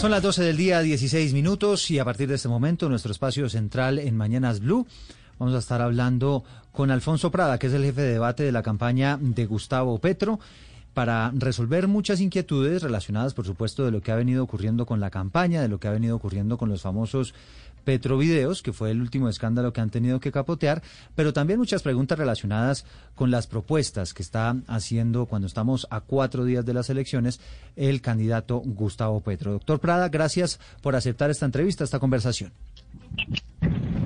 Son las 12 del día, 16 minutos, y a partir de este momento, nuestro espacio central en Mañanas Blue, vamos a estar hablando con Alfonso Prada, que es el jefe de debate de la campaña de Gustavo Petro, para resolver muchas inquietudes relacionadas, por supuesto, de lo que ha venido ocurriendo con la campaña, de lo que ha venido ocurriendo con los famosos Petrovideos, que fue el último escándalo que han tenido que capotear, pero también muchas preguntas relacionadas con las propuestas que está haciendo cuando estamos a cuatro días de las elecciones el candidato Gustavo Petro. Doctor Prada, gracias por aceptar esta entrevista, esta conversación.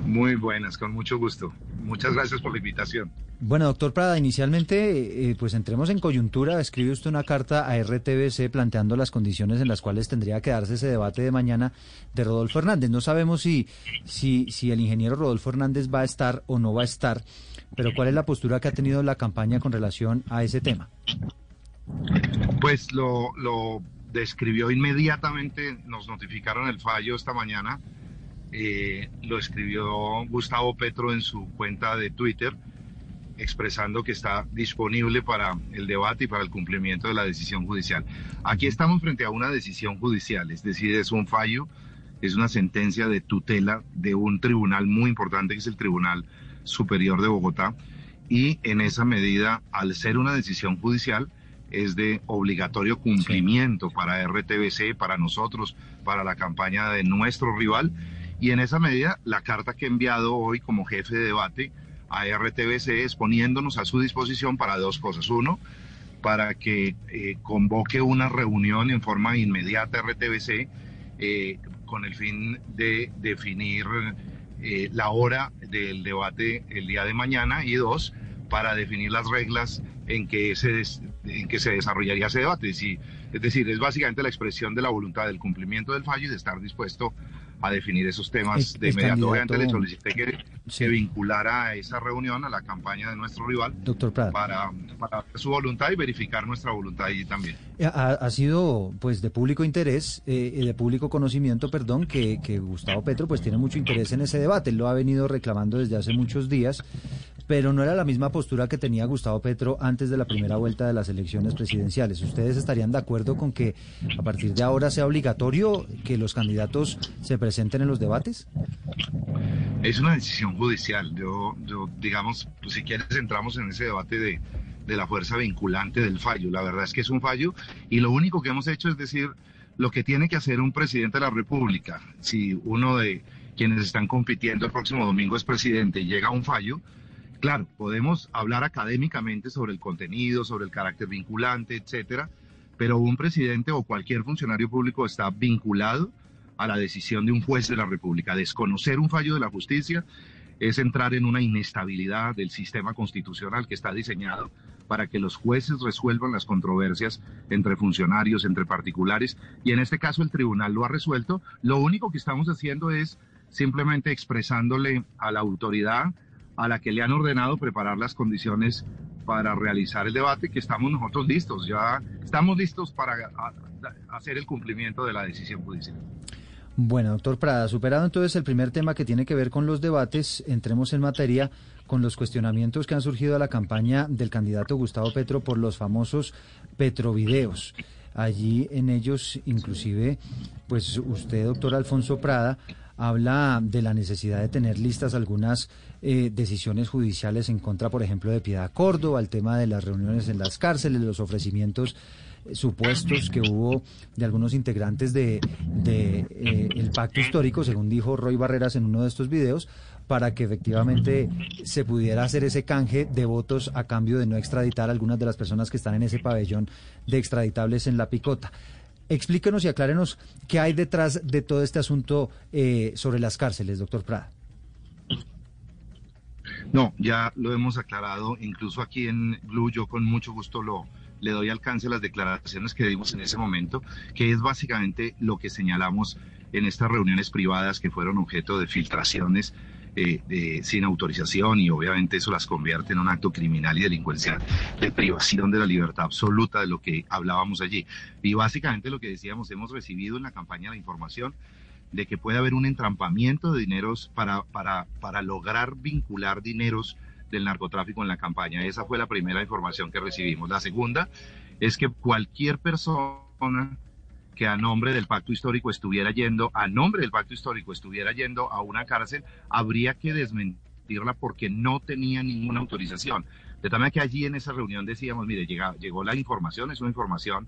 Muy buenas, con mucho gusto. Muchas gracias por la invitación. Bueno, doctor Prada, inicialmente, eh, pues entremos en coyuntura. Escribe usted una carta a RTBC planteando las condiciones en las cuales tendría que darse ese debate de mañana de Rodolfo Hernández. No sabemos si, si, si el ingeniero Rodolfo Hernández va a estar o no va a estar, pero ¿cuál es la postura que ha tenido la campaña con relación a ese tema? Pues lo, lo describió inmediatamente, nos notificaron el fallo esta mañana eh, lo escribió Gustavo Petro en su cuenta de Twitter, expresando que está disponible para el debate y para el cumplimiento de la decisión judicial. Aquí estamos frente a una decisión judicial, es decir, es un fallo, es una sentencia de tutela de un tribunal muy importante que es el Tribunal Superior de Bogotá y en esa medida, al ser una decisión judicial, es de obligatorio cumplimiento para RTBC, para nosotros, para la campaña de nuestro rival y en esa medida, la carta que he enviado hoy como jefe de debate a RTBC es poniéndonos a su disposición para dos cosas. Uno, para que eh, convoque una reunión en forma inmediata RTBC eh, con el fin de definir eh, la hora del debate el día de mañana y dos, para definir las reglas en que se, en que se desarrollaría ese debate. es decir, es básicamente la expresión de la voluntad del cumplimiento del fallo y de estar dispuesto a definir esos temas de inmediato. Obviamente le solicité que se vinculara a esa reunión, a la campaña de nuestro rival, Doctor Prada. Para, para su voluntad y verificar nuestra voluntad allí también. Eh, ha, sido pues de público interés, eh, de público conocimiento, perdón, que, que Gustavo Petro pues tiene mucho interés en ese debate. Él lo ha venido reclamando desde hace muchos días pero no era la misma postura que tenía Gustavo Petro antes de la primera vuelta de las elecciones presidenciales. ¿Ustedes estarían de acuerdo con que a partir de ahora sea obligatorio que los candidatos se presenten en los debates? Es una decisión judicial. Yo, yo digamos, pues si quieres entramos en ese debate de, de la fuerza vinculante del fallo. La verdad es que es un fallo y lo único que hemos hecho es decir lo que tiene que hacer un presidente de la República. Si uno de quienes están compitiendo el próximo domingo es presidente y llega a un fallo, Claro, podemos hablar académicamente sobre el contenido, sobre el carácter vinculante, etcétera, pero un presidente o cualquier funcionario público está vinculado a la decisión de un juez de la República. Desconocer un fallo de la justicia es entrar en una inestabilidad del sistema constitucional que está diseñado para que los jueces resuelvan las controversias entre funcionarios, entre particulares, y en este caso el tribunal lo ha resuelto. Lo único que estamos haciendo es simplemente expresándole a la autoridad a la que le han ordenado preparar las condiciones para realizar el debate, que estamos nosotros listos, ya estamos listos para hacer el cumplimiento de la decisión judicial. Bueno, doctor Prada, superado entonces el primer tema que tiene que ver con los debates, entremos en materia con los cuestionamientos que han surgido a la campaña del candidato Gustavo Petro por los famosos Petrovideos. Allí en ellos, inclusive, pues usted, doctor Alfonso Prada, habla de la necesidad de tener listas algunas eh, decisiones judiciales en contra, por ejemplo, de Piedad Córdoba, el tema de las reuniones en las cárceles, los ofrecimientos eh, supuestos que hubo de algunos integrantes de, eh, el pacto histórico, según dijo Roy Barreras en uno de estos videos, para que efectivamente se pudiera hacer ese canje de votos a cambio de no extraditar a algunas de las personas que están en ese pabellón de extraditables en la picota. Explíquenos y aclárenos qué hay detrás de todo este asunto eh, sobre las cárceles, doctor Prada. No, ya lo hemos aclarado, incluso aquí en Blue yo con mucho gusto lo le doy alcance a las declaraciones que dimos en ese momento, que es básicamente lo que señalamos en estas reuniones privadas que fueron objeto de filtraciones eh, sin autorización y obviamente eso las convierte en un acto criminal y delincuencial de privación de la libertad absoluta de lo que hablábamos allí. Y básicamente lo que decíamos, hemos recibido en la campaña la información de que puede haber un entrampamiento de dineros para, para, para lograr vincular dineros del narcotráfico en la campaña. Esa fue la primera información que recibimos. La segunda es que cualquier persona que a nombre del pacto histórico estuviera yendo, a nombre del pacto histórico estuviera yendo a una cárcel, habría que desmentirla porque no tenía ninguna autorización. De tal manera que allí en esa reunión decíamos, mire, llegó la información, es una información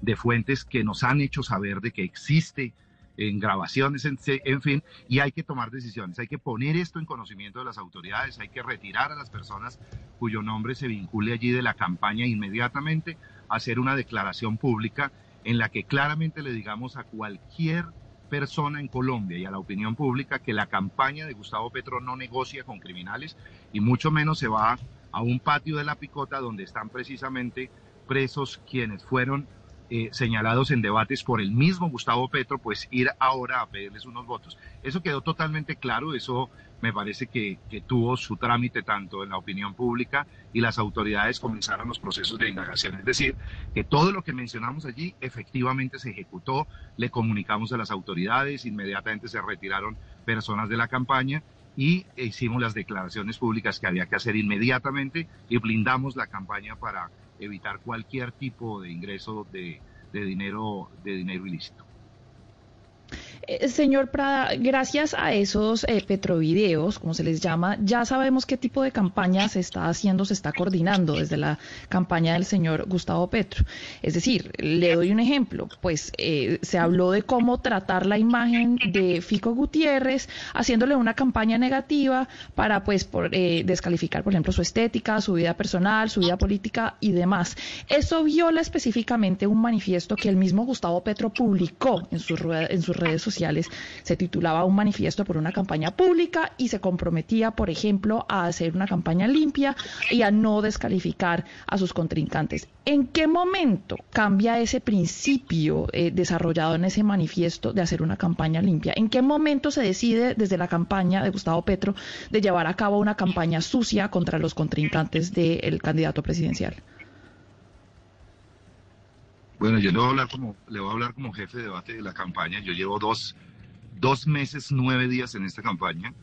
de fuentes que nos han hecho saber de que existe en grabaciones, en, en, fin, y hay que tomar decisiones, hay que poner esto en conocimiento de las autoridades, hay que retirar a las personas cuyo nombre se vincule allí de la campaña inmediatamente, hacer una declaración pública en la que claramente le digamos a cualquier persona en Colombia y a la opinión pública que la campaña de Gustavo Petro no negocia con criminales y mucho menos se va a un patio de la picota donde están precisamente presos quienes fueron eh, señalados en debates por el mismo Gustavo Petro, pues ir ahora a pedirles unos votos. Eso quedó totalmente claro, eso me parece que, tuvo su trámite tanto en la opinión pública y las autoridades comenzaron los procesos de indagación. Es decir, que todo lo que mencionamos allí efectivamente se ejecutó, le comunicamos a las autoridades, inmediatamente se retiraron personas de la campaña y hicimos las declaraciones públicas que había que hacer inmediatamente y blindamos la campaña para evitar cualquier tipo de ingreso de, de dinero, de dinero ilícito. Eh, señor Prada, gracias a esos eh, petrovideos, como se les llama, ya sabemos qué tipo de campaña se está haciendo, se está coordinando desde la campaña del señor Gustavo Petro. Es decir, le doy un ejemplo, pues eh, se habló de cómo tratar la imagen de Fico Gutiérrez, haciéndole una campaña negativa para pues por, descalificar, por ejemplo, su estética, su vida personal, su vida política y demás. Eso viola específicamente un manifiesto que el mismo Gustavo Petro publicó en sus, en sus redes sociales se titulaba Un manifiesto por una campaña pública y se comprometía, por ejemplo, a hacer una campaña limpia y a no descalificar a sus contrincantes. ¿En qué momento cambia ese principio eh, desarrollado en ese manifiesto de hacer una campaña limpia? ¿En qué momento se decide desde la campaña de Gustavo Petro de llevar a cabo una campaña sucia contra los contrincantes del candidato presidencial? Bueno, yo le voy a hablar como, le voy a hablar como jefe de debate de la campaña. Yo llevo dos, dos meses, nueve días en esta campaña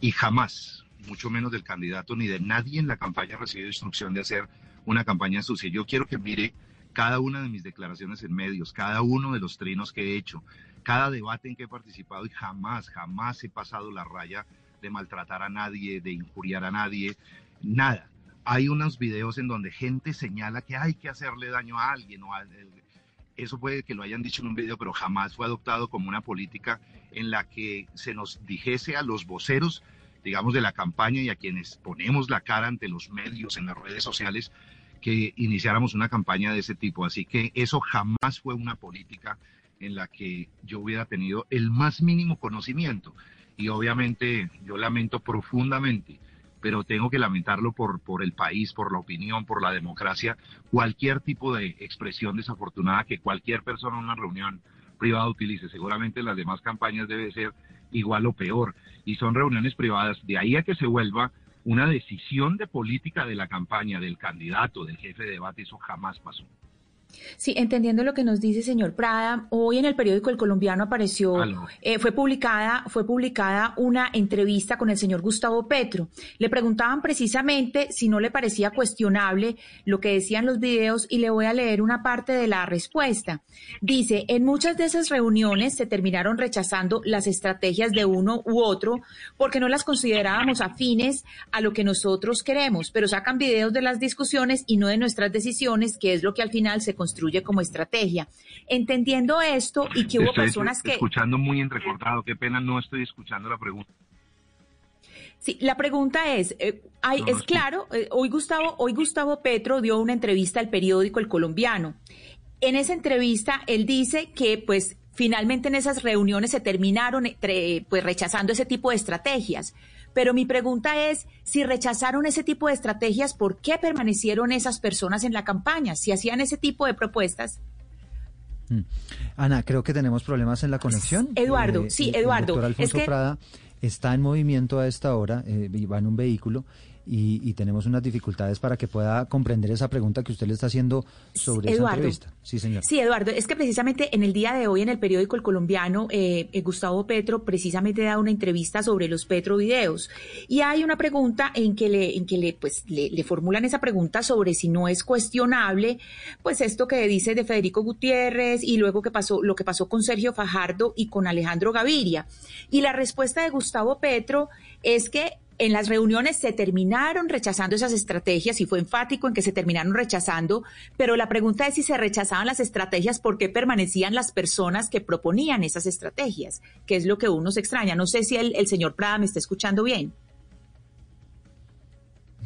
y jamás, mucho menos del candidato ni de nadie en la campaña, recibido instrucción de hacer una campaña sucia. Yo quiero que mire cada una de mis declaraciones en medios, cada uno de los trinos que he hecho, cada debate en que he participado y jamás, jamás he pasado la raya de maltratar a nadie, de injuriar a nadie, nada. Hay unos videos en donde gente señala que hay que hacerle daño a alguien o a, eso puede que lo hayan dicho en un video, pero jamás fue adoptado como una política en la que se nos dijese a los voceros, digamos, de la campaña y a quienes ponemos la cara ante los medios, en las redes sociales, que iniciáramos una campaña de ese tipo. Así que eso jamás fue una política en la que yo hubiera tenido el más mínimo conocimiento. Y obviamente yo lamento profundamente pero tengo que lamentarlo por, por el país, por la opinión, por la democracia, cualquier tipo de expresión desafortunada que cualquier persona en una reunión privada utilice. Seguramente en las demás campañas debe ser igual o peor. Y son reuniones privadas. De ahí a que se vuelva una decisión de política de la campaña, del candidato, del jefe de debate, eso jamás pasó. Sí, entendiendo lo que nos dice señor Prada, hoy en el periódico El Colombiano apareció, eh, fue publicada, fue publicada una entrevista con el señor Gustavo Petro. Le preguntaban precisamente si no le parecía cuestionable lo que decían los videos y le voy a leer una parte de la respuesta. Dice, en muchas de esas reuniones se terminaron rechazando las estrategias de uno u otro porque no las considerábamos afines a lo que nosotros queremos, pero sacan videos de las discusiones y no de nuestras decisiones, que es lo que al final se construye como estrategia. Entendiendo esto y que hubo personas que... Escuchando muy entrecortado, qué pena no estoy escuchando la pregunta. Sí, la pregunta es, eh, es claro, eh, hoy Gustavo, hoy Gustavo Petro dio una entrevista al periódico El Colombiano. En esa entrevista él dice que pues finalmente en esas reuniones se terminaron pues rechazando ese tipo de estrategias. Pero mi pregunta es, si rechazaron ese tipo de estrategias, ¿por qué permanecieron esas personas en la campaña? Si hacían ese tipo de propuestas. Mm. Ana, creo que tenemos problemas en la conexión. Eduardo, eh, sí, Eduardo. El doctor Alfonso Prada está en movimiento a esta hora, eh, va en un vehículo y, tenemos unas dificultades para que pueda comprender esa pregunta que usted le está haciendo sobre esa entrevista. Sí, señor. Sí, Eduardo, es que precisamente en el día de hoy en el periódico El Colombiano, eh, eh, Gustavo Petro precisamente da una entrevista sobre los Petro videos y hay una pregunta en que le, en que le, pues, le, le formulan esa pregunta sobre si no es cuestionable, pues esto que dice de Federico Gutiérrez y luego que pasó, lo que pasó con Sergio Fajardo y con Alejandro Gaviria. Y la respuesta de Gustavo Petro es que en las reuniones se terminaron rechazando esas estrategias y fue enfático en que se terminaron rechazando, pero la pregunta es si se rechazaban las estrategias, ¿por qué permanecían las personas que proponían esas estrategias? Que es lo que uno se extraña. No sé si el, señor Prada me está escuchando bien.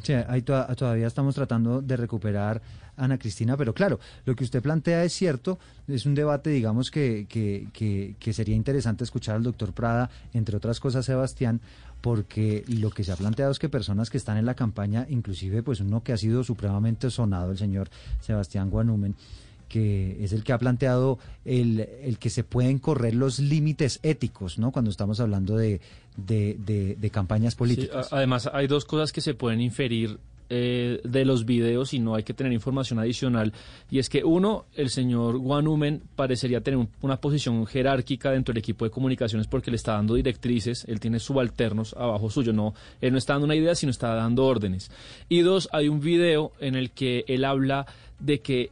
Sí, ahí todavía estamos tratando de recuperar Ana Cristina, pero claro, lo que usted plantea es cierto, es un debate, digamos, que, que, que sería interesante escuchar al doctor Prada, entre otras cosas, Sebastián, porque lo que se ha planteado es que personas que están en la campaña, inclusive pues uno que ha sido supremamente sonado, el señor Sebastián Guanumen, que es el que ha planteado el, el que se pueden correr los límites éticos, ¿no? Cuando estamos hablando de, de, de, campañas políticas. además, hay dos cosas que se pueden inferir eh, de los videos y no hay que tener información adicional. Y es que uno, el señor Guanumen parecería tener una posición jerárquica dentro del equipo de comunicaciones porque le está dando directrices, él tiene subalternos abajo suyo, no, él no está dando una idea, sino está dando órdenes. Y dos, hay un video en el que él habla de que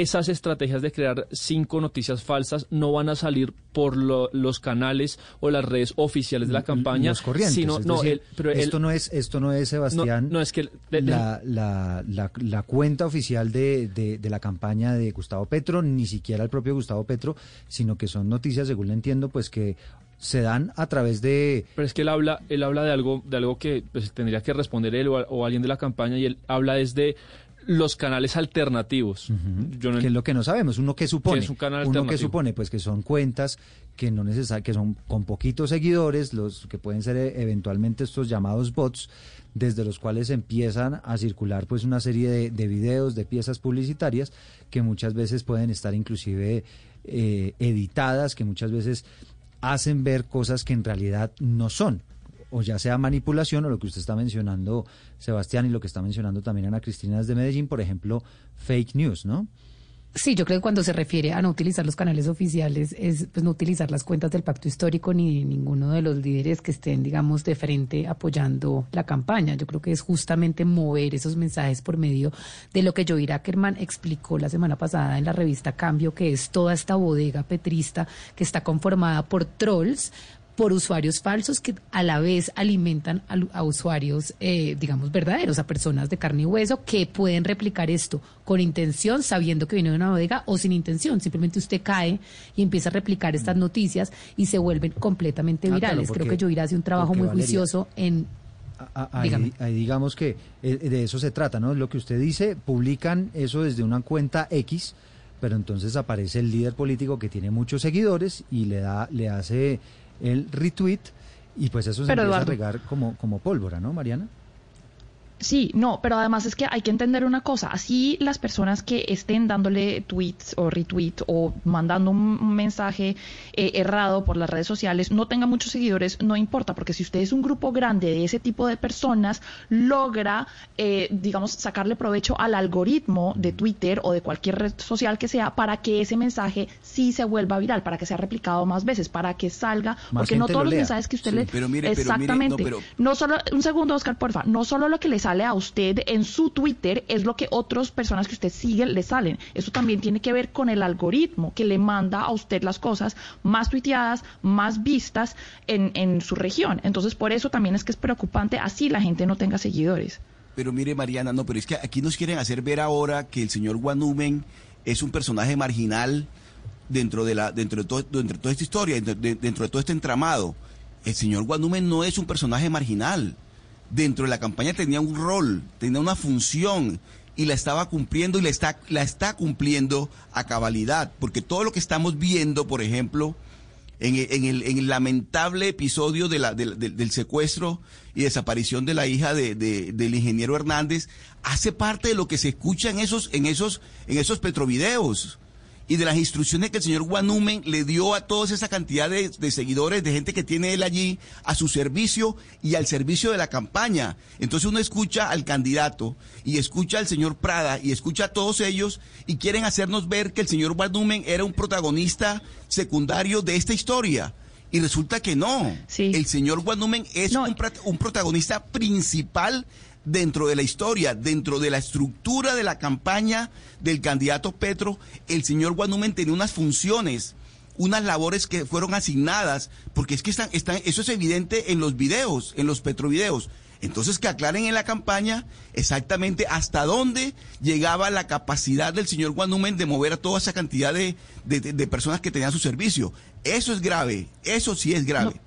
esas estrategias de crear cinco noticias falsas no van a salir por los canales o las redes oficiales de la campaña, los corrientes, sino no, pero esto no es esto no es Sebastián. No, es que la, la, la, cuenta oficial de, de, la campaña de Gustavo Petro, ni siquiera el propio Gustavo Petro, sino que son noticias, según le entiendo, pues que se dan a través de pero es que él habla él habla de algo de algo que pues, tendría que responder él o, o, alguien de la campaña y él habla desde los canales alternativos. que es lo que no sabemos. Uno que supone. uno que supone, pues que son cuentas que no neces que son con poquitos seguidores, los que pueden ser eh, eventualmente estos llamados bots, desde los cuales empiezan a circular pues una serie de, de videos, de piezas publicitarias que muchas veces pueden estar inclusive eh, editadas, que muchas veces hacen ver cosas que en realidad no son o ya sea manipulación o lo que usted está mencionando, Sebastián, y lo que está mencionando también Ana Cristina desde Medellín, por ejemplo, fake news, ¿no? Sí, yo creo que cuando se refiere a no utilizar los canales oficiales es pues no utilizar las cuentas del pacto histórico ni ninguno de los líderes que estén, digamos, de frente apoyando la campaña. Yo creo que es justamente mover esos mensajes por medio de lo que Joey Ackerman explicó la semana pasada en la revista Cambio, que es toda esta bodega petrista que está conformada por trolls por usuarios falsos que a la vez alimentan a, usuarios, eh, digamos, verdaderos, a personas de carne y hueso que pueden replicar esto con intención, sabiendo que viene de una bodega o sin intención. Simplemente usted cae y empieza a replicar estas noticias y se vuelven completamente ah, virales. Creo que yo iré hace un trabajo muy juicioso en Ahí, digamos que eh, de eso se trata, ¿no? Lo que usted dice, publican eso desde una cuenta X, pero entonces aparece el líder político que tiene muchos seguidores y le da, le hace el retweet y pues eso se empieza a regar como, como pólvora, ¿no, Mariana? Sí, no, pero además es que hay que entender una cosa, así las personas que estén dándole tweets o retweets o mandando un, mensaje eh, errado por las redes sociales no tengan muchos seguidores, no importa, porque si usted es un grupo grande de ese tipo de personas, logra, eh, digamos, sacarle provecho al algoritmo de Twitter o de cualquier red social que sea para que ese mensaje sí se vuelva viral, para que sea replicado más veces, para que salga, porque no todos los mensajes que usted le... Pero mire, Exactamente. no, no, solo, un segundo, Oscar, porfa, no solo lo que les sale a usted en su Twitter es lo que otras personas que usted sigue le salen. Eso también tiene que ver con el algoritmo que le manda a usted las cosas más tuiteadas, más vistas en, en su región. Entonces, por eso también es que es preocupante así la gente no tenga seguidores. Pero mire, Mariana, no, pero es que aquí nos quieren hacer ver ahora que el señor Guanumen es un personaje marginal dentro de la dentro de, todo, dentro de toda esta historia, dentro de, dentro de todo este entramado. El señor Guanumen no es un personaje marginal dentro de la campaña tenía un rol, tenía una función y la estaba cumpliendo y la está, la está cumpliendo a cabalidad, porque todo lo que estamos viendo, por ejemplo, en, el, lamentable episodio de la, del secuestro y desaparición de la hija de, del ingeniero Hernández, hace parte de lo que se escucha en esos, en esos, en esos petrovideos y de las instrucciones que el señor Guanumen le dio a toda esa cantidad de, seguidores, de gente que tiene él allí, a su servicio y al servicio de la campaña. Entonces uno escucha al candidato y escucha al señor Prada y escucha a todos ellos y quieren hacernos ver que el señor Guanumen era un protagonista secundario de esta historia. Y resulta que no. El señor Guanumen es un, un protagonista principal dentro de la historia, dentro de la estructura de la campaña del candidato Petro, el señor Guanumen tenía unas funciones, unas labores que fueron asignadas, porque es que están, están, eso es evidente en los videos, en los petrovideos. Entonces que aclaren en la campaña exactamente hasta dónde llegaba la capacidad del señor Guanumen de mover a toda esa cantidad de, personas que tenían su servicio. Eso es grave, eso sí es grave.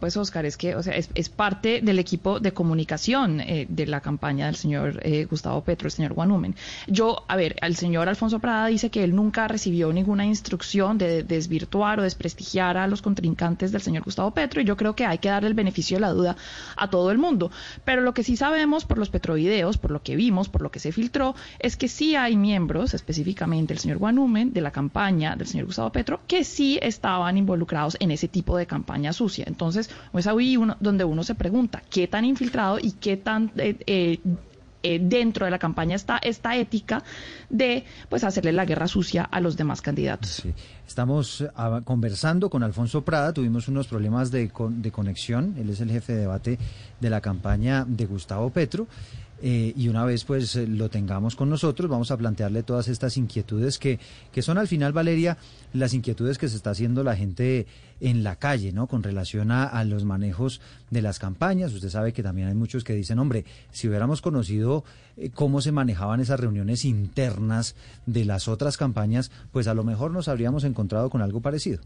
Pues Oscar, es que o sea, es, parte del equipo de comunicación eh, de la campaña del señor eh, Gustavo Petro, el señor Guanumen. Yo, a ver, el señor Alfonso Prada dice que él nunca recibió ninguna instrucción de desvirtuar o desprestigiar a los contrincantes del señor Gustavo Petro y yo creo que hay que darle el beneficio de la duda a todo el mundo. Pero lo que sí sabemos por los petrovideos, por lo que vimos, por lo que se filtró, es que sí hay miembros, específicamente el señor Guanumen, de la campaña del señor Gustavo Petro, que sí estaban involucrados en ese tipo de campaña sucia. Entonces, entonces, es ahí uno, donde uno se pregunta qué tan infiltrado y qué tan eh, eh, eh, dentro de la campaña está esta ética de pues hacerle la guerra sucia a los demás candidatos. Estamos ah, conversando con Alfonso Prada, tuvimos unos problemas de, de conexión, él es el jefe de debate de la campaña de Gustavo Petro. Eh, y una vez pues eh, lo tengamos con nosotros, vamos a plantearle todas estas inquietudes que, que son al final, Valeria, las inquietudes que se está haciendo la gente en la calle, ¿no? Con relación a, los manejos de las campañas. Usted sabe que también hay muchos que dicen, hombre, si hubiéramos conocido eh, cómo se manejaban esas reuniones internas de las otras campañas, pues a lo mejor nos habríamos encontrado con algo parecido.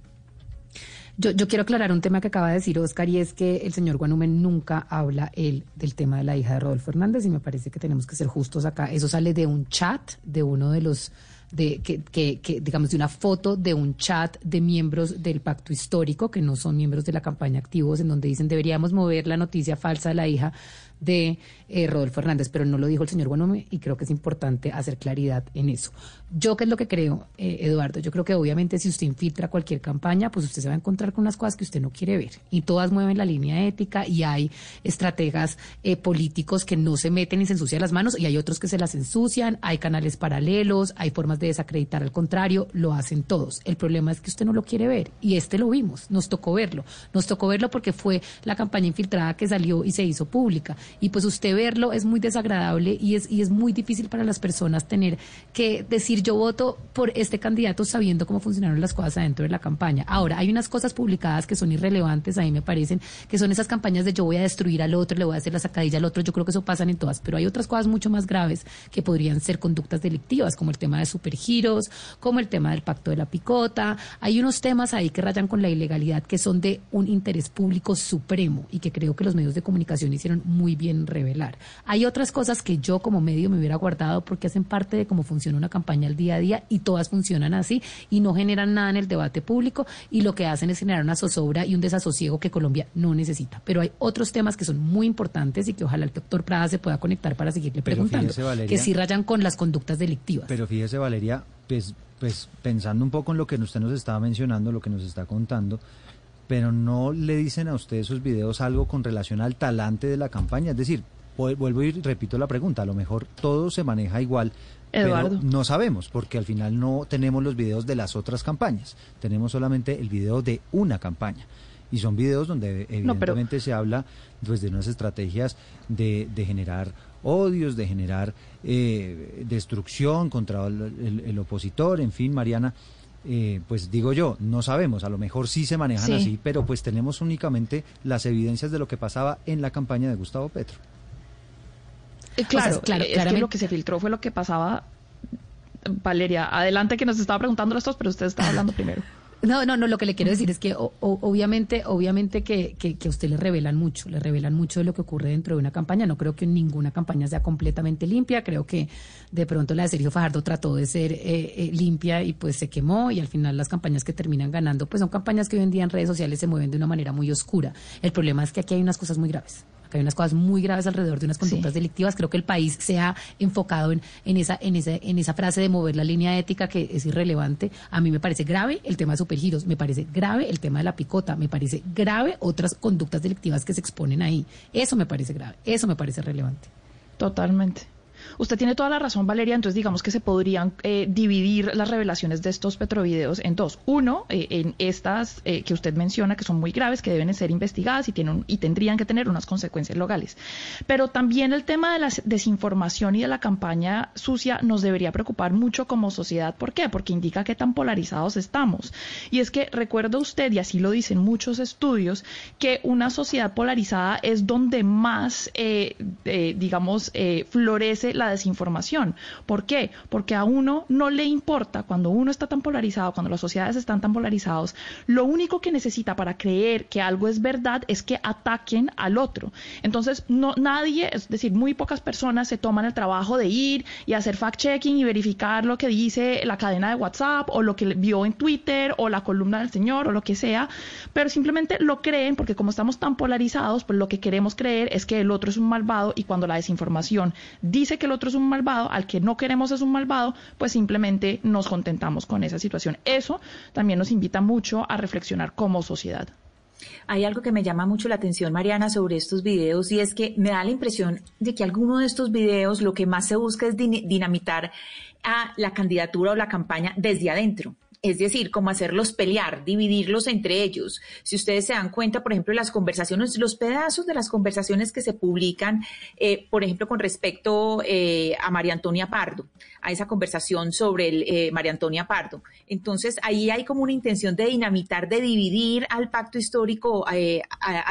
Yo, yo, quiero aclarar un tema que acaba de decir Oscar y es que el señor Guanumen nunca habla él del tema de la hija de Rodolfo Hernández y me parece que tenemos que ser justos acá. Eso sale de un chat de uno de los de que, que, que, digamos de una foto de un chat de miembros del pacto histórico que no son miembros de la campaña activos en donde dicen deberíamos mover la noticia falsa de la hija de eh, Rodolfo Hernández, pero no lo dijo el señor Guanome y creo que es importante hacer claridad en eso. Yo, ¿qué es lo que creo, eh, Eduardo? Yo creo que obviamente si usted infiltra cualquier campaña, pues usted se va a encontrar con unas cosas que usted no quiere ver. Y todas mueven la línea ética y hay estrategas eh, políticos que no se meten y se ensucian las manos y hay otros que se las ensucian, hay canales paralelos, hay formas de desacreditar al contrario, lo hacen todos. El problema es que usted no lo quiere ver y este lo vimos, nos tocó verlo. Nos tocó verlo porque fue la campaña infiltrada que salió y se hizo pública. Y pues usted verlo es muy desagradable y es, y es muy difícil para las personas tener que decir yo voto por este candidato sabiendo cómo funcionaron las cosas adentro de la campaña. Ahora, hay unas cosas publicadas que son irrelevantes, a mí me parecen, que son esas campañas de yo voy a destruir al otro, le voy a hacer la sacadilla al otro, yo creo que eso pasa en todas, pero hay otras cosas mucho más graves que podrían ser conductas delictivas, como el tema de supergiros, como el tema del pacto de la picota. Hay unos temas ahí que rayan con la ilegalidad que son de un interés público supremo y que creo que los medios de comunicación hicieron muy bien revelar. Hay otras cosas que yo como medio me hubiera guardado porque hacen parte de cómo funciona una campaña al día a día y todas funcionan así y no generan nada en el debate público y lo que hacen es generar una zozobra y un desasosiego que Colombia no necesita. Pero hay otros temas que son muy importantes y que ojalá el doctor Prada se pueda conectar para seguirle preguntando, que sí rayan con las conductas delictivas. Pero fíjese, Valeria, pues, pues pensando un poco en lo que usted nos estaba mencionando, lo que nos está contando, pero no le dicen a usted esos videos algo con relación al talante de la campaña. Es decir, vuelvo y repito la pregunta, a lo mejor todo se maneja igual, Eduardo. pero no sabemos, porque al final no tenemos los videos de las otras campañas, tenemos solamente el video de una campaña. Y son videos donde evidentemente se habla pues, de unas estrategias de, de generar odios, de generar eh, destrucción contra el, opositor, en fin, Mariana. Eh, pues digo yo, no sabemos, a lo mejor sí se manejan así, pero pues tenemos únicamente las evidencias de lo que pasaba en la campaña de Gustavo Petro. Eh, claro, claro, es que lo que se filtró fue lo que pasaba. Valeria, adelante que nos estaba preguntando estos, pero usted estaba hablando primero. No, no, no, lo que le quiero decir es que obviamente, obviamente que, que, a usted le revelan mucho, le revelan mucho de lo que ocurre dentro de una campaña. No creo que ninguna campaña sea completamente limpia, creo que de pronto la de Sergio Fajardo trató de ser eh, eh, limpia y pues se quemó y al final las campañas que terminan ganando pues son campañas que hoy en día en redes sociales se mueven de una manera muy oscura. El problema es que aquí hay unas cosas muy graves que hay unas cosas muy graves alrededor de unas conductas delictivas. Creo que el país se ha enfocado en, en, esa, en, esa, en esa frase de mover la línea ética que es irrelevante. A mí me parece grave el tema de supergiros, me parece grave el tema de la picota, me parece grave otras conductas delictivas que se exponen ahí. Eso me parece grave, eso me parece relevante. Totalmente. Usted tiene toda la razón, Valeria. Entonces, digamos que se podrían eh, dividir las revelaciones de estos petrovideos en dos. Uno, eh, en estas eh, que usted menciona, que son muy graves, que deben ser investigadas y, tendrían que tener unas consecuencias legales. Pero también el tema de la desinformación y de la campaña sucia nos debería preocupar mucho como sociedad. ¿Por qué? Porque indica qué tan polarizados estamos. Y es que recuerda usted, y así lo dicen muchos estudios, que una sociedad polarizada es donde más, digamos, florece la desinformación. ¿Por qué? Porque a uno no le importa cuando uno está tan polarizado, cuando las sociedades están tan polarizados, lo único que necesita para creer que algo es verdad es que ataquen al otro. Entonces, no nadie, es decir, muy pocas personas se toman el trabajo de ir y hacer fact-checking y verificar lo que dice la cadena de WhatsApp o lo que vio en Twitter o la columna del señor o lo que sea, pero simplemente lo creen porque como estamos tan polarizados, pues lo que queremos creer es que el otro es un malvado y cuando la desinformación dice que el otro es un malvado, al que no queremos es un malvado, pues simplemente nos contentamos con esa situación. Eso también nos invita mucho a reflexionar como sociedad. Hay algo que me llama mucho la atención, Mariana, sobre estos videos y es que me da la impresión de que alguno de estos videos lo que más se busca es dinamitar a la candidatura o la campaña desde adentro es decir, como hacerlos pelear, dividirlos entre ellos. Si ustedes se dan cuenta, por ejemplo, las conversaciones, los pedazos de las conversaciones que se publican, eh, por ejemplo, con respecto eh, a María Antonia Pardo, a esa conversación sobre el, eh, María Antonia Pardo. Entonces, ahí hay como una intención de dinamitar, de dividir al pacto histórico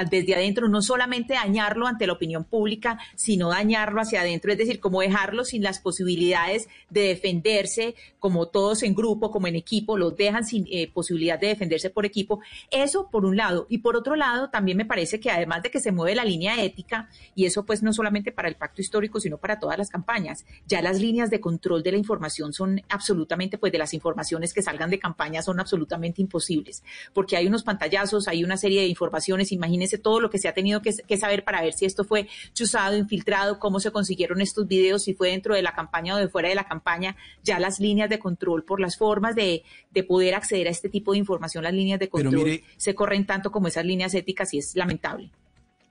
desde adentro, no solamente dañarlo ante la opinión pública, sino dañarlo hacia adentro, es decir, como dejarlo sin las posibilidades de defenderse, como todos en grupo, como en equipo, los dejan sin eh, posibilidad de defenderse por equipo. Eso por un lado. Y por otro lado, también me parece que además de que se mueve la línea ética, y eso pues no solamente para el pacto histórico, sino para todas las campañas, ya las líneas de control de la información son absolutamente, pues de las informaciones que salgan de campaña son absolutamente imposibles, porque hay unos pantallazos, hay una serie de informaciones, imagínense todo lo que se ha tenido que, que saber para ver si esto fue chuzado, infiltrado, cómo se consiguieron estos videos, si fue dentro de la campaña o de fuera de la campaña, ya las líneas de control por las formas de, de poder acceder a este tipo de información, las líneas de control se corren tanto como esas líneas éticas y es lamentable.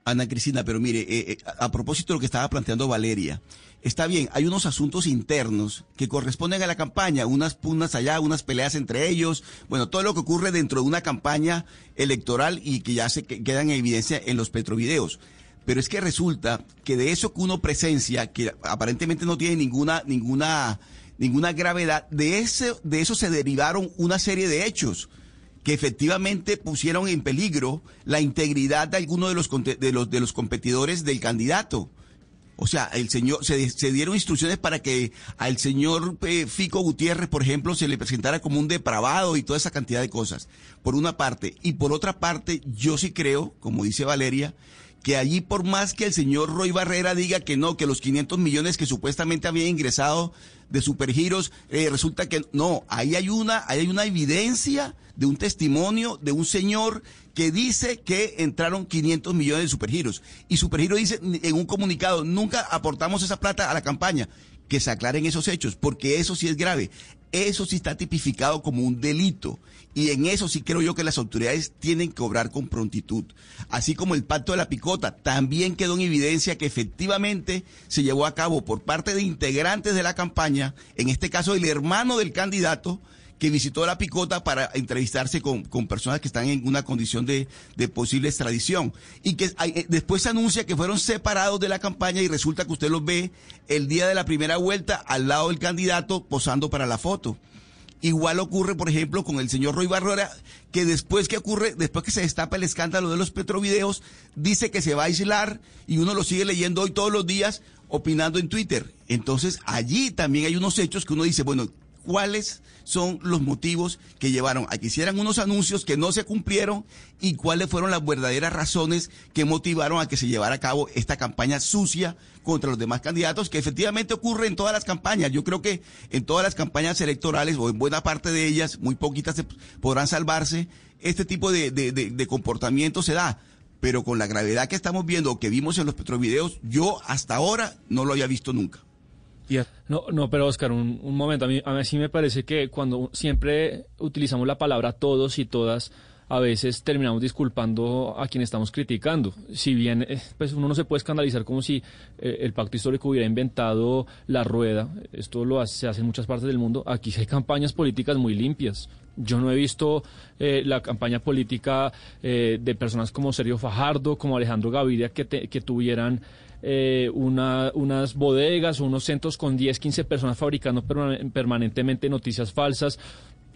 Ana Cristina, pero mire, eh, eh, a propósito de lo que estaba planteando Valeria, está bien, hay unos asuntos internos que corresponden a la campaña, unas pugnas allá, unas peleas entre ellos, bueno, todo lo que ocurre dentro de una campaña electoral y que ya se quedan en evidencia en los petrovideos. Pero es que resulta que de eso que uno presencia, que aparentemente no tiene ninguna, ninguna ninguna gravedad. De, ese, de eso se derivaron una serie de hechos que efectivamente pusieron en peligro la integridad de algunos de los, de los, de los competidores del candidato. O sea, el señor, se, se dieron instrucciones para que al señor eh, Fico Gutiérrez, por ejemplo, se le presentara como un depravado y toda esa cantidad de cosas. Por una parte. Y por otra parte, yo sí creo, como dice Valeria, que allí por más que el señor Roy Barrera diga que no, que los 500 millones que supuestamente había ingresado de supergiros, eh, resulta que no, ahí hay una, ahí hay una evidencia de un testimonio de un señor que dice que entraron 500 millones de supergiros. Y Supergiro dice en un comunicado, nunca aportamos esa plata a la campaña. Que se aclaren esos hechos, porque eso sí es grave. Eso sí está tipificado como un delito. Y en eso sí creo yo que las autoridades tienen que obrar con prontitud. Así como el pacto de la picota también quedó en evidencia que efectivamente se llevó a cabo por parte de integrantes de la campaña, en este caso el hermano del candidato, que visitó la picota para entrevistarse con, personas que están en una condición de, posible extradición. Y que eh, después se anuncia que fueron separados de la campaña y resulta que usted los ve el día de la primera vuelta al lado del candidato posando para la foto. Igual ocurre, por ejemplo, con el señor Roy Barrera, que después que ocurre, después que se destapa el escándalo de los petrovideos, dice que se va a aislar y uno lo sigue leyendo hoy todos los días opinando en Twitter. Entonces, allí también hay unos hechos que uno dice, bueno, cuáles son los motivos que llevaron a que hicieran unos anuncios que no se cumplieron y cuáles fueron las verdaderas razones que motivaron a que se llevara a cabo esta campaña sucia contra los demás candidatos, que efectivamente ocurre en todas las campañas. Yo creo que en todas las campañas electorales, o en buena parte de ellas, muy poquitas se podrán salvarse, este tipo de, de comportamiento se da pero con la gravedad que estamos viendo o que vimos en los petrovideos, yo hasta ahora no lo había visto nunca. No, no, pero Oscar, un, momento. A mí, a mí sí me parece que cuando siempre utilizamos la palabra todos y todas, a veces terminamos disculpando a quien estamos criticando. Si bien eh, pues uno no se puede escandalizar como si eh, el pacto histórico hubiera inventado la rueda, esto lo hace, se hace en muchas partes del mundo, aquí hay campañas políticas muy limpias. Yo no he visto eh, la campaña política de personas como Sergio Fajardo, como Alejandro Gaviria, que, que tuvieran eh, una, unas bodegas unos centros con 10, 15 personas fabricando permanentemente noticias falsas.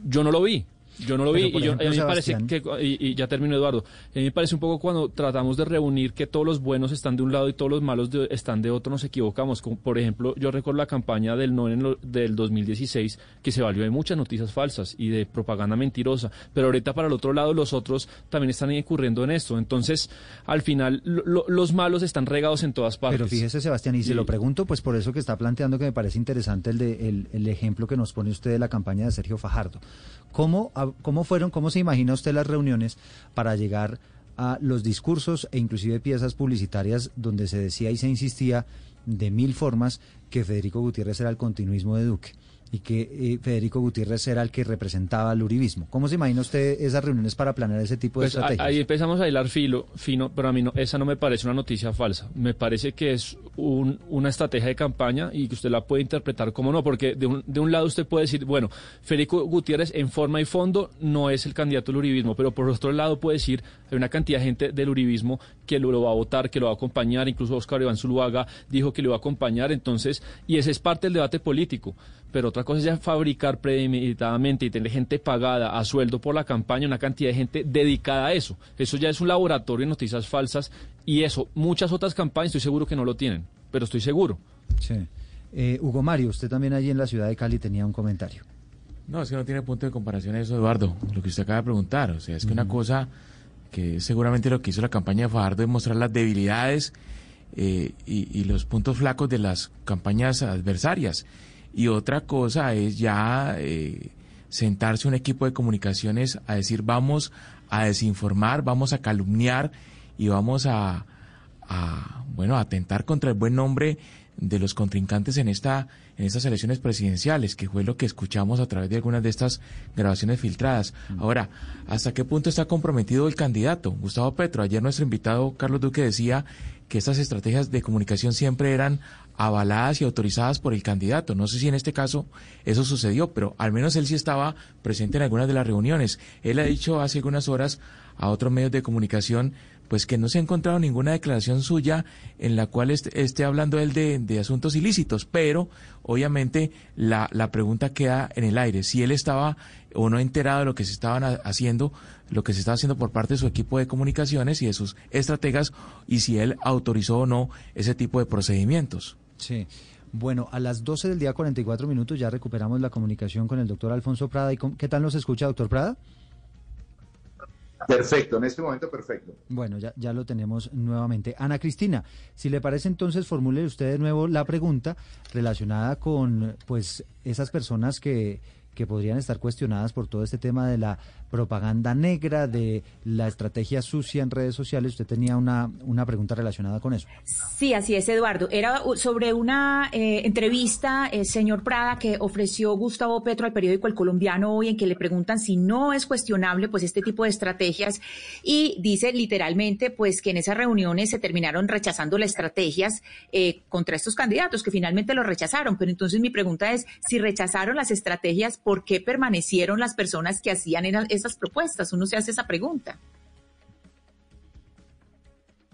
Yo no lo vi. Yo no lo vi y, a mí me parece que, y, ya termino Eduardo, a mí me parece un poco cuando tratamos de reunir que todos los buenos están de un lado y todos los malos están de otro, nos equivocamos. Como, por ejemplo, yo recuerdo la campaña del no en del 2016 que se valió de muchas noticias falsas y de propaganda mentirosa, pero ahorita para el otro lado los otros también están incurriendo en esto. Entonces, al final, los malos están regados en todas partes. Pero fíjese, Sebastián, y se lo pregunto, pues por eso que está planteando que me parece interesante el, de, el ejemplo que nos pone usted de la campaña de Sergio Fajardo. ¿Cómo, ¿Cómo fueron, cómo se imagina usted las reuniones para llegar a los discursos e inclusive piezas publicitarias donde se decía y se insistía de mil formas que Federico Gutiérrez era el continuismo de Duque? Y que eh, Federico Gutiérrez era el que representaba al uribismo. ¿Cómo se imagina usted esas reuniones para planear ese tipo de pues, estrategias? Ahí empezamos a hilar filo, fino, pero a mí no, esa no me parece una noticia falsa. Me parece que es una estrategia de campaña y que usted la puede interpretar como no, porque de un, de un lado usted puede decir, bueno, Federico Gutiérrez en forma y fondo no es el candidato del uribismo, pero por otro lado puede decir, hay una cantidad de gente del uribismo que lo, va a votar, que lo va a acompañar, incluso Oscar Iván Zuluaga dijo que lo va a acompañar, entonces, y ese es parte del debate político pero otra cosa es ya fabricar premeditadamente y tener gente pagada a sueldo por la campaña, una cantidad de gente dedicada a eso. Eso ya es un laboratorio de noticias falsas y eso, muchas otras campañas estoy seguro que no lo tienen, pero estoy seguro. Sí. Eh, Hugo Mario, usted también allí en la ciudad de Cali tenía un comentario. No, es que no tiene punto de comparación eso, Eduardo, lo que usted acaba de preguntar. O sea, es que una cosa que seguramente lo que hizo la campaña de Fajardo es mostrar las debilidades eh, y, los puntos flacos de las campañas adversarias. Y otra cosa es ya eh, sentarse un equipo de comunicaciones a decir vamos a desinformar, vamos a calumniar y vamos a, a bueno, atentar contra el buen nombre de los contrincantes en esta en estas elecciones presidenciales, que fue lo que escuchamos a través de algunas de estas grabaciones filtradas. Ahora, ¿hasta qué punto está comprometido el candidato? Gustavo Petro, ayer nuestro invitado Carlos Duque decía que estas estrategias de comunicación siempre eran avaladas y autorizadas por el candidato. No sé si en este caso eso sucedió, pero al menos él sí estaba presente en algunas de las reuniones. Él ha dicho hace algunas horas a otros medios de comunicación pues que no se ha encontrado ninguna declaración suya en la cual esté, hablando él de, asuntos ilícitos, pero obviamente la, la pregunta queda en el aire, si él estaba o no enterado de lo que se estaban haciendo, lo que se estaba haciendo por parte de su equipo de comunicaciones y de sus estrategas, y si él autorizó o no ese tipo de procedimientos. Sí. Bueno, a las 12 del día 44 minutos ya recuperamos la comunicación con el doctor Alfonso Prada. ¿Y ¿Qué tal nos escucha, doctor Prada? Perfecto, en este momento perfecto. Bueno, ya, ya lo tenemos nuevamente. Ana Cristina, si le parece entonces formule usted de nuevo la pregunta relacionada con pues esas personas que que podrían estar cuestionadas por todo este tema de la propaganda negra, de la estrategia sucia en redes sociales. Usted tenía una, una pregunta relacionada con eso. Sí, así es, Eduardo. Era sobre una eh, entrevista, eh, señor Prada, que ofreció Gustavo Petro al periódico El Colombiano hoy, en que le preguntan si no es cuestionable pues este tipo de estrategias y dice literalmente pues que en esas reuniones se terminaron rechazando las estrategias eh, contra estos candidatos, que finalmente lo rechazaron. Pero entonces mi pregunta es si rechazaron las estrategias ¿por qué permanecieron las personas que hacían esas propuestas? Uno se hace esa pregunta.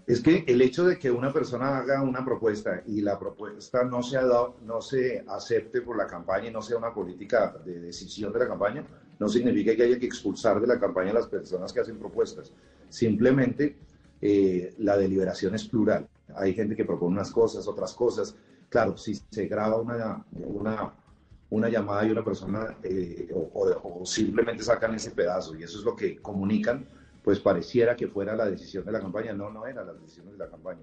Es que el hecho de que una persona haga una propuesta y la propuesta no se, dado, no se acepte por la campaña y no sea una política de decisión de la campaña, no significa que haya que expulsar de la campaña a las personas que hacen propuestas. Simplemente eh, la deliberación es plural. Hay gente que propone unas cosas, otras cosas. Claro, si se graba una, una una llamada y una persona eh, o, simplemente sacan ese pedazo y eso es lo que comunican, pues pareciera que fuera la decisión de la campaña. No, no era la decisión de la campaña.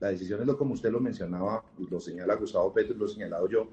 La decisión es lo como usted lo mencionaba, lo señala Gustavo Petro lo he señalado yo.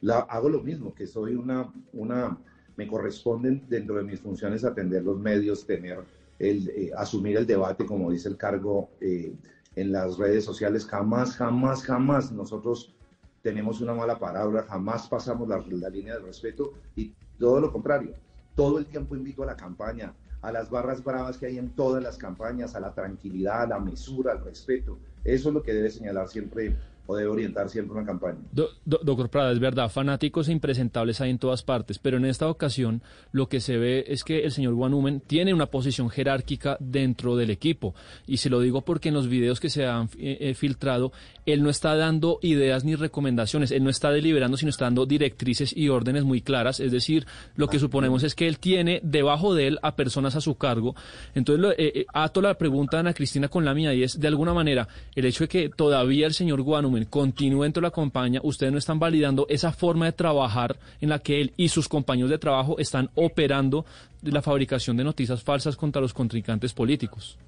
La, hago lo mismo, que soy una, una, me corresponden dentro de mis funciones atender los medios, tener el, eh, asumir el debate, como dice el cargo eh, en las redes sociales. Jamás, jamás, jamás nosotros tenemos una mala palabra, jamás pasamos la, la línea del respeto y todo lo contrario. Todo el tiempo invito a la campaña, a las barras bravas que hay en todas las campañas, a la tranquilidad, a la mesura, al respeto. Eso es lo que debe señalar siempre o debe orientar siempre una campaña. doctor Prada, es verdad, fanáticos e impresentables hay en todas partes, pero en esta ocasión lo que se ve es que el señor Guanumen tiene una posición jerárquica dentro del equipo. Y se lo digo porque en los videos que se han eh, eh, filtrado, él no está dando ideas ni recomendaciones, él no está deliberando, sino está dando directrices y órdenes muy claras. Es decir, lo que suponemos es que él tiene debajo de él a personas a su cargo. Entonces, lo, eh, ato la pregunta de Ana Cristina con la mía y es, de alguna manera, el hecho de que todavía el señor Guanumen continúe dentro de la campaña, ustedes no están validando esa forma de trabajar en la que él y sus compañeros de trabajo están operando la fabricación de noticias falsas contra los contrincantes políticos.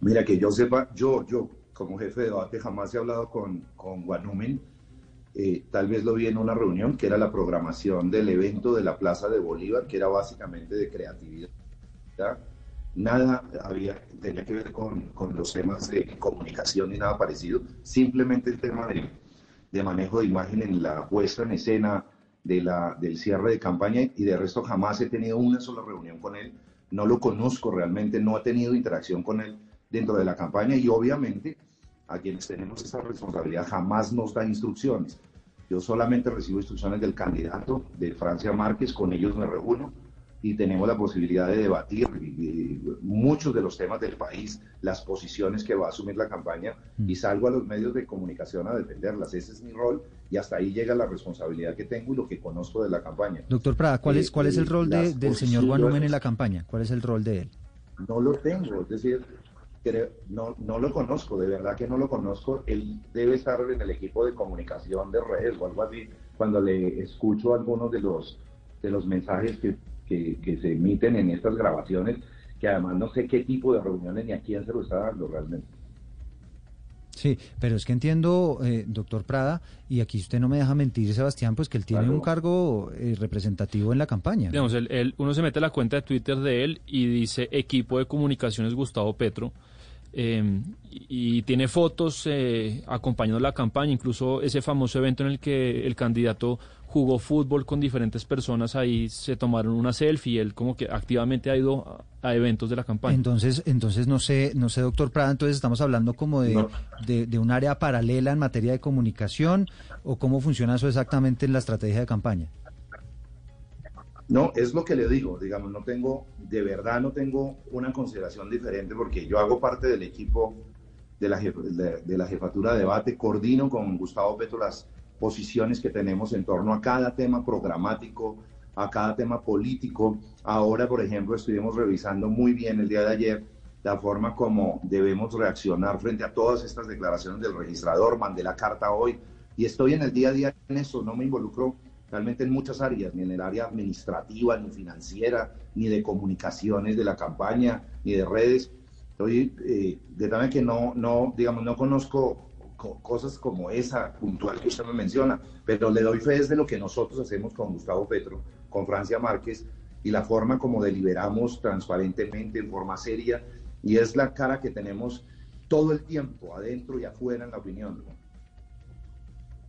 Mira, que yo sepa, yo, yo como jefe de debate jamás he hablado con, con Guanumen. Eh, tal vez lo vi en una reunión que era la programación del evento de la Plaza de Bolívar, que era básicamente de creatividad nada había, tenía que ver con, los temas de comunicación ni nada parecido, simplemente el tema de, de, manejo de imagen en la puesta en escena de la, del cierre de campaña y de resto jamás he tenido una sola reunión con él, no lo conozco realmente, no he tenido interacción con él dentro de la campaña y obviamente a quienes tenemos esa responsabilidad jamás nos da instrucciones. Yo solamente recibo instrucciones del candidato de Francia Márquez, con ellos me reúno, y tenemos la posibilidad de debatir muchos de los temas del país, las posiciones que va a asumir la campaña mm. y salgo a los medios de comunicación a defenderlas. Ese es mi rol y hasta ahí llega la responsabilidad que tengo y lo que conozco de la campaña. Doctor Prada, ¿cuál es, cuál es el eh, rol del señor Guanumen en la campaña? ¿Cuál es el rol de él? No lo tengo, es decir, no, no lo conozco, de verdad que no lo conozco. Él debe estar en el equipo de comunicación de redes o algo así. Cuando le escucho algunos de los, de los mensajes que que, se emiten en estas grabaciones, que además no sé qué tipo de reuniones ni a quién se lo está dando realmente. Sí, pero es que entiendo, eh, doctor Prada, y aquí usted no me deja mentir, Sebastián, pues que él tiene un cargo eh, representativo en la campaña. Digamos, uno se mete a la cuenta de Twitter de él y dice equipo de comunicaciones Gustavo Petro. Em, y tiene fotos eh, acompañando la campaña, incluso ese famoso evento en el que el candidato jugó fútbol con diferentes personas, ahí se tomaron una selfie y él como que activamente ha ido a, eventos de la campaña. Entonces, entonces no sé, no sé, doctor Prada, entonces estamos hablando como de, de, un área paralela en materia de comunicación o cómo funciona eso exactamente en la estrategia de campaña. No, es lo que le digo, digamos, no tengo, de verdad no tengo una consideración diferente porque yo hago parte del equipo de la, jefatura de debate, coordino con Gustavo Petro las posiciones que tenemos en torno a cada tema programático, a cada tema político. Ahora, por ejemplo, estuvimos revisando muy bien el día de ayer la forma como debemos reaccionar frente a todas estas declaraciones del registrador. Mandé la carta hoy y estoy en el día a día en eso, no me involucro realmente en muchas áreas, ni en el área administrativa, ni financiera, ni de comunicaciones de la campaña, ni de redes. Estoy, eh, de tal que no, no, digamos, no conozco cosas como esa puntual que usted me menciona, pero le doy fe de lo que nosotros hacemos con Gustavo Petro, con Francia Márquez, y la forma como deliberamos transparentemente, en forma seria, y es la cara que tenemos todo el tiempo, adentro y afuera en la opinión.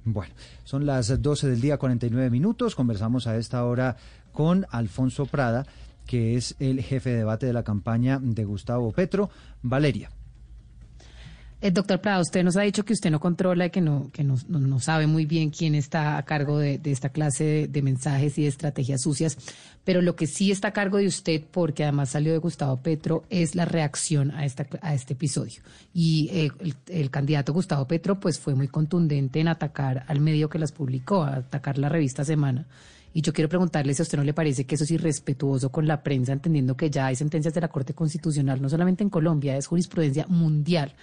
Bueno, son las 12 del día, 49 minutos. Conversamos a esta hora con Alfonso Prada, que es el jefe de debate de la campaña de Gustavo Petro. Valeria. Eh, doctor Prada, usted nos ha dicho que usted no controla y que no, que no, no, sabe muy bien quién está a cargo de, esta clase de, mensajes y de estrategias sucias, pero lo que sí está a cargo de usted, porque además salió de Gustavo Petro, es la reacción a, esta, a este episodio. Y eh, el, candidato Gustavo Petro pues fue muy contundente en atacar al medio que las publicó, atacar la revista Semana. Y yo quiero preguntarle si a usted no le parece que eso es irrespetuoso con la prensa, entendiendo que ya hay sentencias de la Corte Constitucional, no solamente en Colombia, es jurisprudencia mundial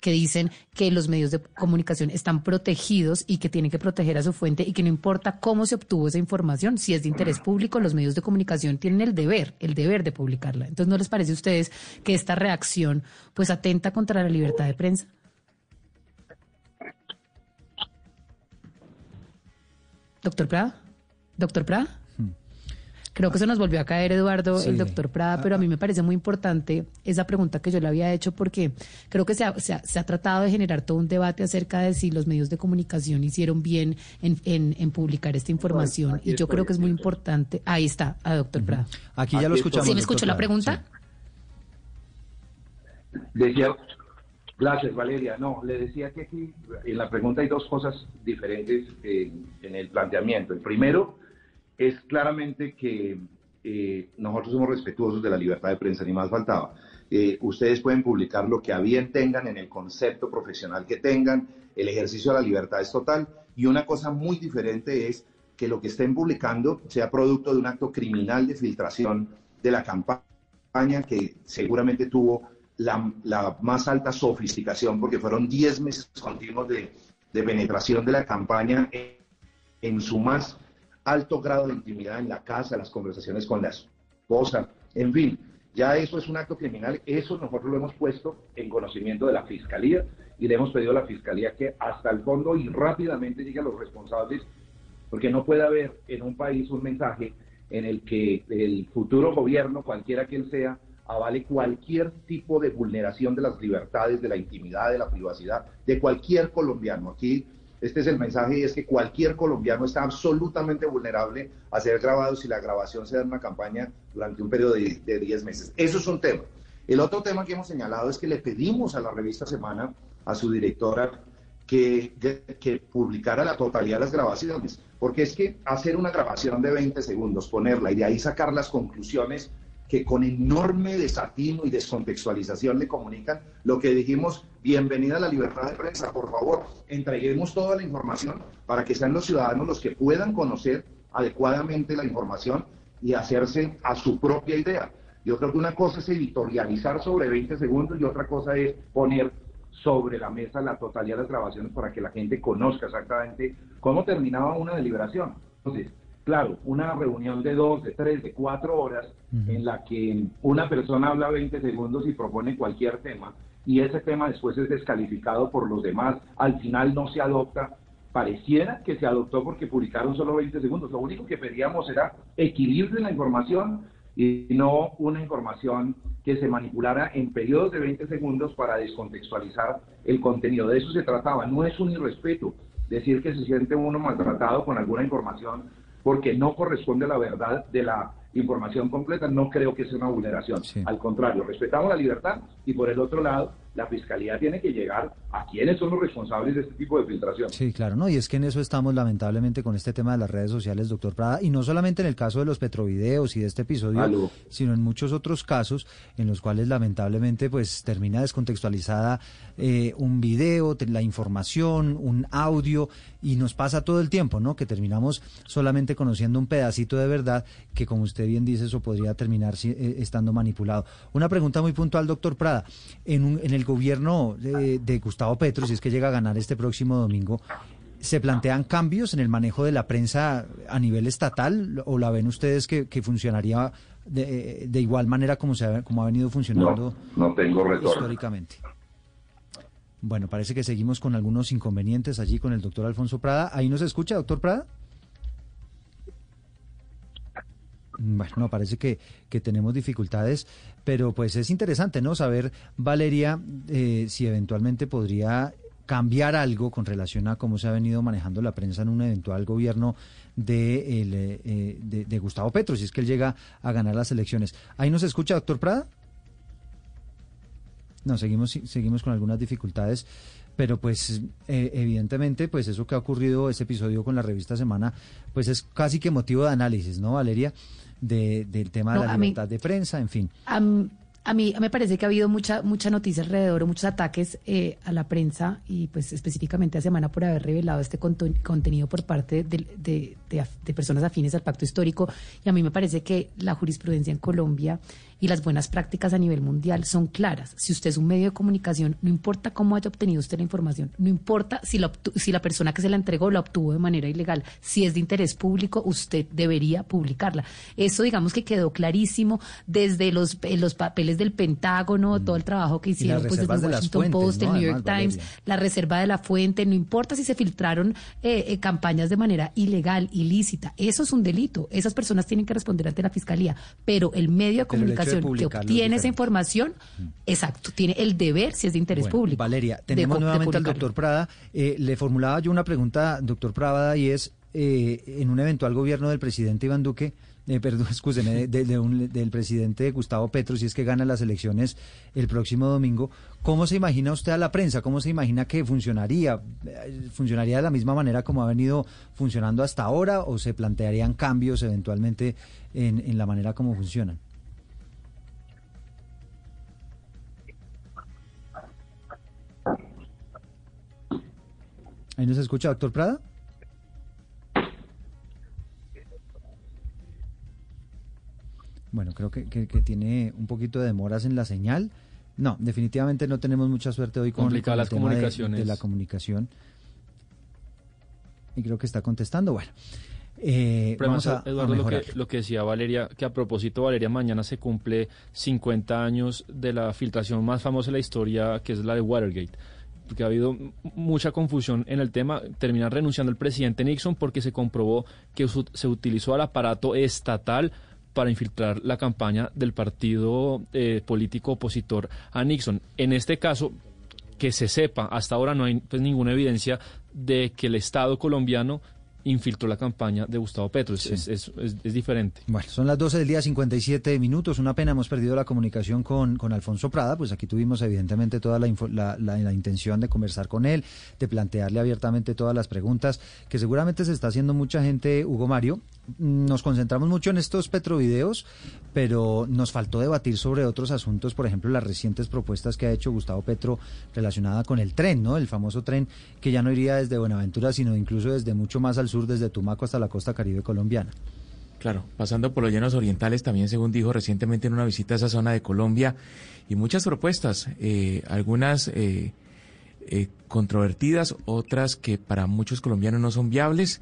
que dicen que los medios de comunicación están protegidos y que tienen que proteger a su fuente y que no importa cómo se obtuvo esa información, si es de interés público, los medios de comunicación tienen el deber, el deber de publicarla. Entonces, ¿no les parece a ustedes que esta reacción pues atenta contra la libertad de prensa? Doctor Prada. Doctor Prada. Creo que se nos volvió a caer, Eduardo, el doctor Prada, pero a mí me parece muy importante esa pregunta que yo le había hecho porque creo que se ha, se ha, tratado de generar todo un debate acerca de si los medios de comunicación hicieron bien en, en, publicar esta información. y yo creo que es muy importante. Ahí está, a doctor Prada. Aquí ya lo escuchamos. ¿Sí me escuchó la pregunta? Decía, Gracias, Valeria. No, le decía que aquí en la pregunta hay dos cosas diferentes en el planteamiento. El primero es claramente que eh, nosotros somos respetuosos de la libertad de prensa, ni más faltaba. Eh, ustedes pueden publicar lo que a bien tengan en el concepto profesional que tengan, el ejercicio de la libertad es total. Y una cosa muy diferente es que lo que estén publicando sea producto de un acto criminal de filtración de la campaña que seguramente tuvo la, más alta sofisticación, porque fueron 10 meses continuos de, penetración de la campaña en, su más alto grado de intimidad en la casa, las conversaciones con la esposa, en fin, ya eso es un acto criminal, eso nosotros lo hemos puesto en conocimiento de la Fiscalía y le hemos pedido a la Fiscalía que hasta el fondo y rápidamente diga a los responsables, porque no puede haber en un país un mensaje en el que el futuro gobierno, cualquiera que él sea, avale cualquier tipo de vulneración de las libertades, de la intimidad, de la privacidad de cualquier colombiano. Aquí este es el mensaje y es que cualquier colombiano está absolutamente vulnerable a ser grabado si la grabación se da en una campaña durante un periodo de 10 meses. Eso es un tema. El otro tema que hemos señalado es que le pedimos a la revista Semana, a su directora, que, que, publicara la totalidad de las grabaciones, porque es que hacer una grabación de 20 segundos, ponerla y de ahí sacar las conclusiones que con enorme desatino y descontextualización le comunican lo que dijimos, bienvenida a la libertad de prensa, por favor, entreguemos toda la información para que sean los ciudadanos los que puedan conocer adecuadamente la información y hacerse a su propia idea. Yo creo que una cosa es editorializar sobre 20 segundos y otra cosa es poner sobre la mesa la totalidad de las grabaciones para que la gente conozca exactamente cómo terminaba una deliberación. Entonces, claro, una reunión de dos, de tres, de cuatro horas en la que una persona habla 20 segundos y propone cualquier tema y ese tema después es descalificado por los demás, al final no se adopta, pareciera que se adoptó porque publicaron solo 20 segundos. Lo único que pedíamos era equilibrio en la información y no una información que se manipulara en periodos de 20 segundos para descontextualizar el contenido. De eso se trataba, no es un irrespeto decir que se siente uno maltratado con alguna información porque no corresponde a la verdad de la información completa, no creo que sea una vulneración. Al contrario, respetamos la libertad y por el otro lado, la fiscalía tiene que llegar a quienes son los responsables de este tipo de filtración. Sí, claro, no, y es que en eso estamos lamentablemente con este tema de las redes sociales, doctor Prada, y no solamente en el caso de los petrovideos y de este episodio, sino en muchos otros casos en los cuales lamentablemente pues termina descontextualizada eh, un video, la información, un audio, y nos pasa todo el tiempo, ¿no? Que terminamos solamente conociendo un pedacito de verdad que, como usted bien dice, eso podría terminar eh, estando manipulado. Una pregunta muy puntual, doctor Prada. En, un, en el gobierno de, Gustavo Petro, si es que llega a ganar este próximo domingo, ¿se plantean cambios en el manejo de la prensa a nivel estatal o la ven ustedes que, funcionaría de, igual manera como, se ha, como ha venido funcionando no, tengo históricamente? Bueno, parece que seguimos con algunos inconvenientes allí con el doctor Alfonso Prada. ¿Ahí nos escucha, doctor Prada? Bueno, no, parece que, que, tenemos dificultades, pero pues es interesante, ¿no? Saber, Valeria, eh, si eventualmente podría cambiar algo con relación a cómo se ha venido manejando la prensa en un eventual gobierno de, el, eh, de, Gustavo Petro, si es que él llega a ganar las elecciones. ¿Ahí nos escucha, doctor Prada? No, seguimos, seguimos con algunas dificultades pero pues eh, evidentemente pues eso que ha ocurrido ese episodio con la revista Semana pues es casi que motivo de análisis, ¿no, Valeria? De, del tema de la libertad de prensa, en fin. a mí me parece que ha habido mucha mucha noticia alrededor, muchos ataques eh, a la prensa y pues específicamente a Semana por haber revelado este contenido por parte de, de, personas afines al pacto histórico. Y a mí me parece que la jurisprudencia en Colombia y las buenas prácticas a nivel mundial son claras. Si usted es un medio de comunicación, no importa cómo haya obtenido usted la información, no importa si la, si la persona que se la entregó la obtuvo de manera ilegal, si es de interés público, usted debería publicarla. Eso digamos que quedó clarísimo desde los, los papeles del Pentágono, mm. todo el trabajo que hicieron pues desde el Washington Post, el New York Times, la reserva de la fuente, no importa si se filtraron eh, eh, campañas de manera ilegal, ilícita, eso es un delito. Esas personas tienen que responder ante la fiscalía, pero el medio de comunicación que obtiene esa información, exacto, tiene el deber si es de interés público. Valeria, tenemos nuevamente al doctor Prada. Eh, le formulaba yo una pregunta, doctor Prada, y es, eh, en un eventual gobierno del presidente Iván Duque, eh, perdón, escúcheme, del presidente Gustavo Petro, si es que gana las elecciones el próximo domingo, ¿cómo se imagina usted a la prensa? ¿Cómo se imagina que funcionaría? ¿Funcionaría de la misma manera como ha venido funcionando hasta ahora o se plantearían cambios eventualmente en, en la manera como funcionan? ¿Ahí nos escucha, doctor Prada? Bueno, creo que, tiene un poquito de demoras en la señal. No, definitivamente no tenemos mucha suerte hoy con, las comunicaciones. De, la comunicación. Y creo que está contestando. Bueno. Eh, vamos a, Eduardo, lo, que, lo que decía Valeria, que a propósito, Valeria, mañana se cumple 50 años de la filtración más famosa de la historia, que es la de Watergate porque ha habido mucha confusión en el tema, termina renunciando el presidente Nixon porque se comprobó que se utilizó al aparato estatal para infiltrar la campaña del partido eh, político opositor a Nixon. En este caso, que se sepa, hasta ahora no hay pues, ninguna evidencia de que el Estado colombiano infiltró la campaña de Gustavo Petro. Es, es, diferente. Bueno, son las 12 del día, 57 minutos. Una pena, hemos perdido la comunicación con, con Alfonso Prada. Pues aquí tuvimos evidentemente toda la, la, intención de conversar con él, de plantearle abiertamente todas las preguntas que seguramente se está haciendo mucha gente, Hugo Mario. Nos concentramos mucho en estos petrovideos, pero nos faltó debatir sobre otros asuntos, por ejemplo, las recientes propuestas que ha hecho Gustavo Petro relacionada con el tren, ¿no? El famoso tren que ya no iría desde Buenaventura, sino incluso desde mucho más al sur desde Tumaco hasta la costa caribe colombiana. Claro, pasando por los llanos orientales también, según dijo recientemente en una visita a esa zona de Colombia, y muchas propuestas, eh, algunas eh, eh, controvertidas, otras que para muchos colombianos no son viables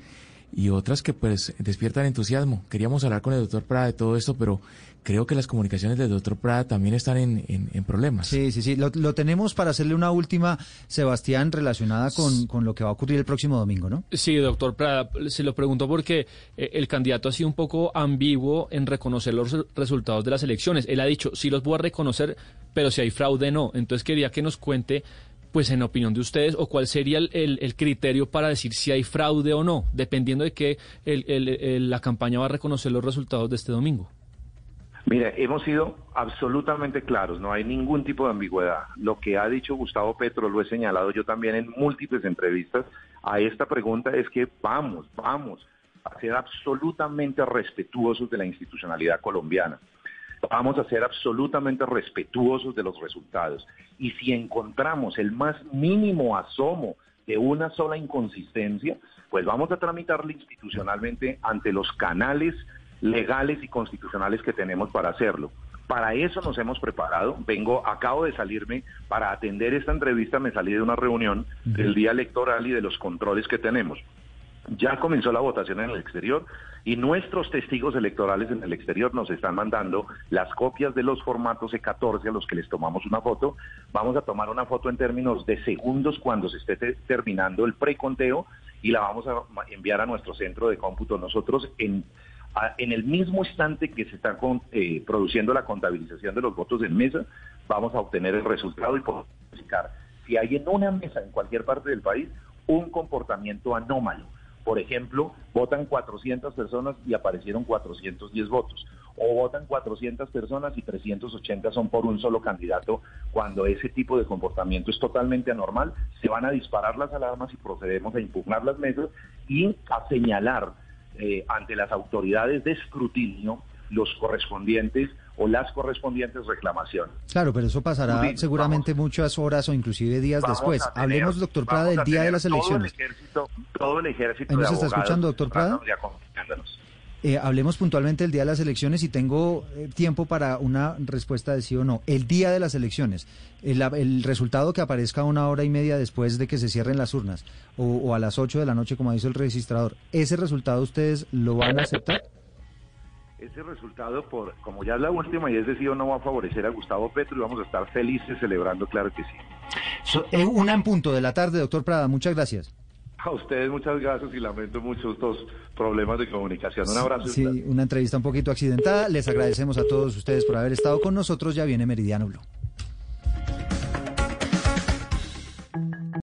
y otras que pues despiertan entusiasmo. Queríamos hablar con el doctor Prada de todo esto, pero creo que las comunicaciones del doctor Prada también están en, en, problemas. Sí, sí, sí. Lo, tenemos para hacerle una última, Sebastián, relacionada con, con, lo que va a ocurrir el próximo domingo, ¿no? Sí, doctor Prada, se lo pregunto porque eh, el candidato ha sido un poco ambiguo en reconocer los resultados de las elecciones. Él ha dicho, sí los voy a reconocer, pero si hay fraude, no. Entonces quería que nos cuente pues en opinión de ustedes, o cuál sería el, criterio para decir si hay fraude o no, dependiendo de que el, la campaña va a reconocer los resultados de este domingo. Mire, hemos sido absolutamente claros, no hay ningún tipo de ambigüedad. Lo que ha dicho Gustavo Petro, lo he señalado yo también en múltiples entrevistas a esta pregunta, es que vamos, vamos a ser absolutamente respetuosos de la institucionalidad colombiana. Vamos a ser absolutamente respetuosos de los resultados. Y si encontramos el más mínimo asomo de una sola inconsistencia, pues vamos a tramitarla institucionalmente ante los canales legales y constitucionales que tenemos para hacerlo. Para eso nos hemos preparado. Vengo, acabo de salirme para atender esta entrevista, me salí de una reunión del día electoral y de los controles que tenemos. Ya comenzó la votación en el exterior y nuestros testigos electorales en el exterior nos están mandando las copias de los formatos E14 a los que les tomamos una foto. Vamos a tomar una foto en términos de segundos cuando se esté terminando el preconteo y la vamos a enviar a nuestro centro de cómputo. Nosotros en en el mismo instante que se está eh, produciendo la contabilización de los votos en mesa, vamos a obtener el resultado y verificar si hay en una mesa en cualquier parte del país un comportamiento anómalo. Por ejemplo, votan 400 personas y aparecieron 410 votos. O votan 400 personas y 380 son por un solo candidato. Cuando ese tipo de comportamiento es totalmente anormal, se van a disparar las alarmas y procedemos a impugnar las mesas y a señalar eh, ante las autoridades de escrutinio los correspondientes o las correspondientes reclamaciones. Claro, pero eso pasará seguramente muchas horas o inclusive días después. Hablemos, doctor Prada, del día de las elecciones. Todo el ejército, todo el ejército ¿Nos está escuchando, doctor Prada? Eh, hablemos puntualmente del día de las elecciones y tengo eh, tiempo para una respuesta de sí o no. El día de las elecciones, el, resultado que aparezca una hora y media después de que se cierren las urnas o, a las 8 de la noche, como dice el registrador, ¿ese resultado ustedes lo van a aceptar? Ese resultado, por como ya es la última y es decir, no va a favorecer a Gustavo Petro y vamos a estar felices celebrando, claro que sí. Eh, una en punto de la tarde, doctor Prada, muchas gracias. A ustedes muchas gracias y lamento mucho estos problemas de comunicación. Un abrazo. Sí, una entrevista un poquito accidentada. Les agradecemos a todos ustedes por haber estado con nosotros. Ya viene Meridiano Blue.